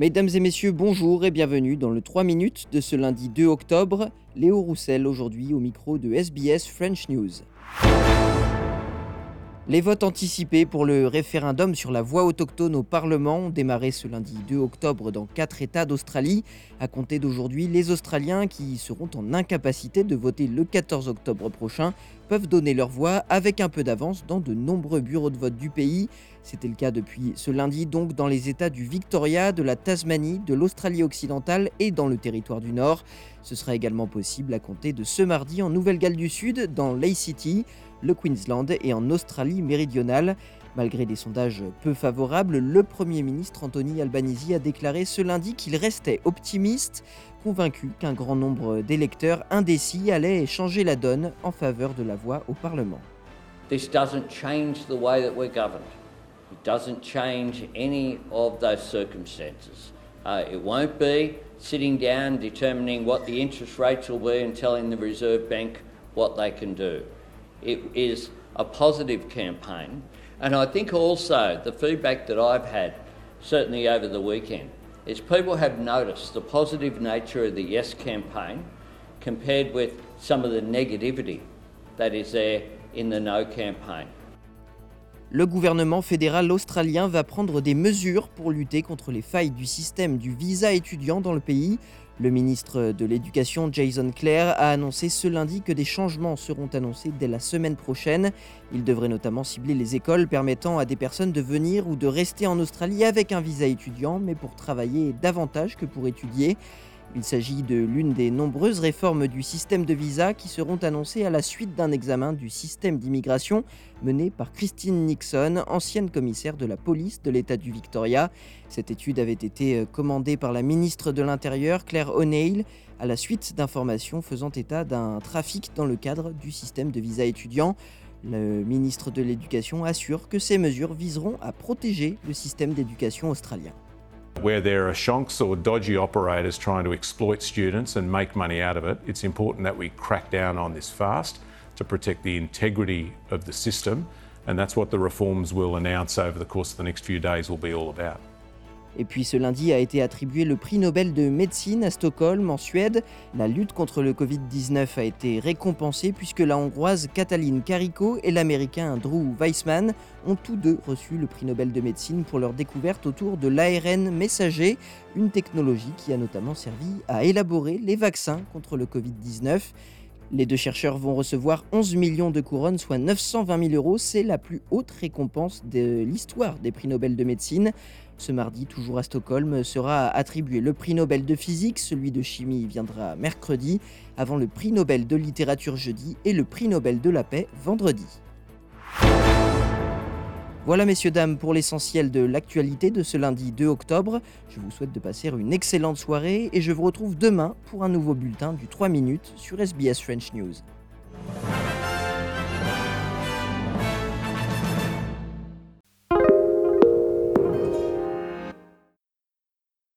Mesdames et messieurs, bonjour et bienvenue dans le 3 minutes de ce lundi 2 octobre. Léo Roussel aujourd'hui au micro de SBS French News. Les votes anticipés pour le référendum sur la voix autochtone au Parlement ont démarré ce lundi 2 octobre dans quatre États d'Australie. À compter d'aujourd'hui, les Australiens qui seront en incapacité de voter le 14 octobre prochain peuvent donner leur voix avec un peu d'avance dans de nombreux bureaux de vote du pays. C'était le cas depuis ce lundi donc dans les États du Victoria, de la Tasmanie, de l'Australie occidentale et dans le territoire du Nord. Ce sera également possible à compter de ce mardi en Nouvelle-Galles du Sud, dans Lay City le Queensland et en Australie méridionale. Malgré des sondages peu favorables, le Premier ministre Anthony Albanese a déclaré ce lundi qu'il restait optimiste, convaincu qu'un grand nombre d'électeurs indécis allaient changer la donne en faveur de la voix au Parlement. This doesn't change the way that we're governed. It doesn't change any of those circumstances. Uh, it won't be sitting down determining what the interest rates will be and telling the Reserve Bank what they can do. It is a positive campaign. And I think also the feedback that I've had, certainly over the weekend, is people have noticed the positive nature of the Yes campaign compared with some of the negativity that is there in the No campaign. Le gouvernement fédéral australien va prendre des mesures pour lutter contre les failles du système du visa étudiant dans le pays. Le ministre de l'Éducation, Jason Clare, a annoncé ce lundi que des changements seront annoncés dès la semaine prochaine. Il devrait notamment cibler les écoles permettant à des personnes de venir ou de rester en Australie avec un visa étudiant, mais pour travailler davantage que pour étudier. Il s'agit de l'une des nombreuses réformes du système de visa qui seront annoncées à la suite d'un examen du système d'immigration mené par Christine Nixon, ancienne commissaire de la police de l'État du Victoria. Cette étude avait été euh, commandée par la ministre de l'Intérieur, Claire O'Neill, à la suite d'informations faisant état d'un trafic dans le cadre du système de visa étudiant. Le ministre de l'Éducation assure que ces mesures viseront à protéger le système d'éducation australien. Where there are shonks or dodgy operators trying to exploit students and make money out of it, it's important that we crack down on this fast to protect the integrity of the system, and that's what the reforms we'll announce over the course of the next few days will be all about. Et puis ce lundi a été attribué le prix Nobel de médecine à Stockholm, en Suède. La lutte contre le Covid-19 a été récompensée puisque la hongroise Katalin Kariko et l'américain Drew Weissman ont tous deux reçu le prix Nobel de médecine pour leur découverte autour de l'ARN messager, une technologie qui a notamment servi à élaborer les vaccins contre le Covid-19. Les deux chercheurs vont recevoir 11 millions de couronnes, soit 920 000 euros. C'est la plus haute récompense de l'histoire des prix Nobel de médecine. Ce mardi, toujours à Stockholm, sera attribué le prix Nobel de physique, celui de chimie viendra mercredi, avant le prix Nobel de littérature jeudi et le prix Nobel de la paix vendredi. Voilà messieurs, dames, pour l'essentiel de l'actualité de ce lundi 2 octobre. Je vous souhaite de passer une excellente soirée et je vous retrouve demain pour un nouveau bulletin du 3 minutes sur SBS French News.